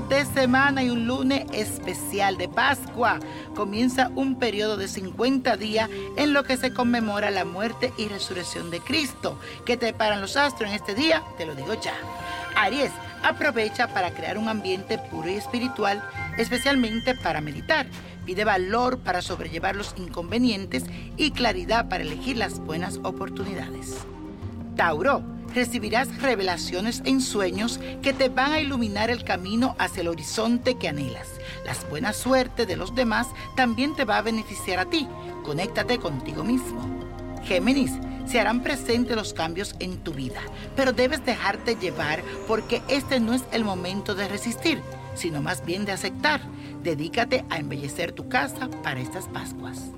de semana y un lunes especial de Pascua. Comienza un periodo de 50 días en lo que se conmemora la muerte y resurrección de Cristo. ¿Qué te paran los astros en este día? Te lo digo ya. Aries, aprovecha para crear un ambiente puro y espiritual, especialmente para meditar. Pide valor para sobrellevar los inconvenientes y claridad para elegir las buenas oportunidades. Tauro, recibirás revelaciones en sueños que te van a iluminar el camino hacia el horizonte que anhelas. Las buenas suerte de los demás también te va a beneficiar a ti. Conéctate contigo mismo. Géminis, se harán presentes los cambios en tu vida, pero debes dejarte llevar porque este no es el momento de resistir, sino más bien de aceptar. Dedícate a embellecer tu casa para estas Pascuas.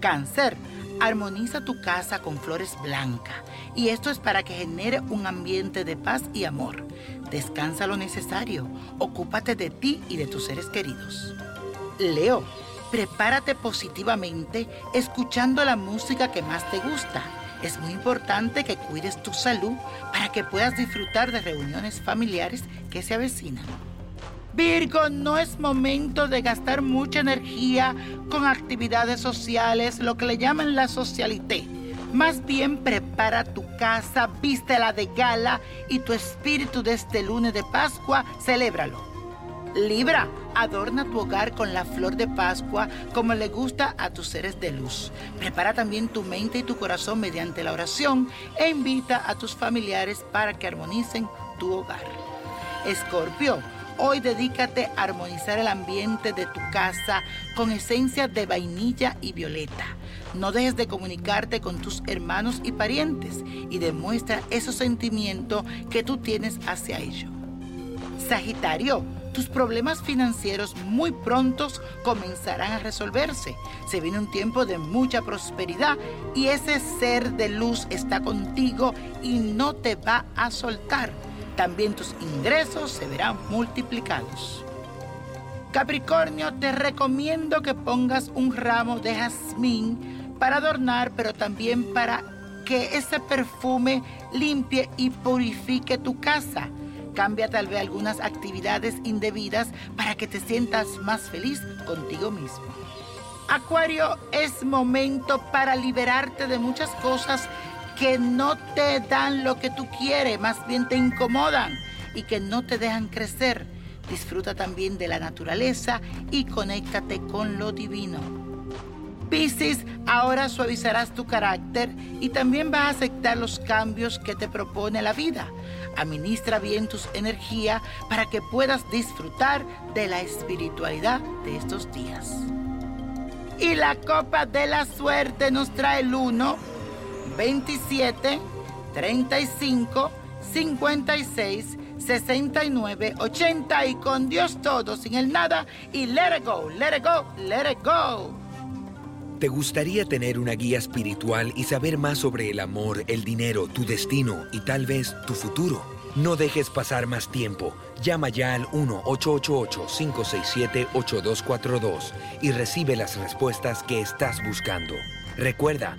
Cáncer, armoniza tu casa con flores blancas y esto es para que genere un ambiente de paz y amor. Descansa lo necesario, ocúpate de ti y de tus seres queridos. Leo, prepárate positivamente escuchando la música que más te gusta. Es muy importante que cuides tu salud para que puedas disfrutar de reuniones familiares que se avecinan. Virgo, no es momento de gastar mucha energía con actividades sociales, lo que le llaman la socialité. Más bien prepara tu casa, vístela de gala y tu espíritu de este lunes de Pascua, celébralo. Libra, adorna tu hogar con la flor de Pascua como le gusta a tus seres de luz. Prepara también tu mente y tu corazón mediante la oración e invita a tus familiares para que armonicen tu hogar. Escorpio, Hoy dedícate a armonizar el ambiente de tu casa con esencia de vainilla y violeta. No dejes de comunicarte con tus hermanos y parientes y demuestra esos sentimientos que tú tienes hacia ellos. Sagitario, tus problemas financieros muy prontos comenzarán a resolverse. Se viene un tiempo de mucha prosperidad y ese ser de luz está contigo y no te va a soltar también tus ingresos se verán multiplicados. Capricornio, te recomiendo que pongas un ramo de jazmín para adornar, pero también para que ese perfume limpie y purifique tu casa. Cambia tal vez algunas actividades indebidas para que te sientas más feliz contigo mismo. Acuario, es momento para liberarte de muchas cosas que no te dan lo que tú quieres, más bien te incomodan y que no te dejan crecer. Disfruta también de la naturaleza y conéctate con lo divino. Piscis, ahora suavizarás tu carácter y también vas a aceptar los cambios que te propone la vida. Administra bien tus energías para que puedas disfrutar de la espiritualidad de estos días. Y la copa de la suerte nos trae el 1 27 35 56 69 80 y con Dios todo, sin el nada y let it go, let it go, let it go. ¿Te gustaría tener una guía espiritual y saber más sobre el amor, el dinero, tu destino y tal vez tu futuro? No dejes pasar más tiempo. Llama ya al 1-888-567-8242 y recibe las respuestas que estás buscando. Recuerda,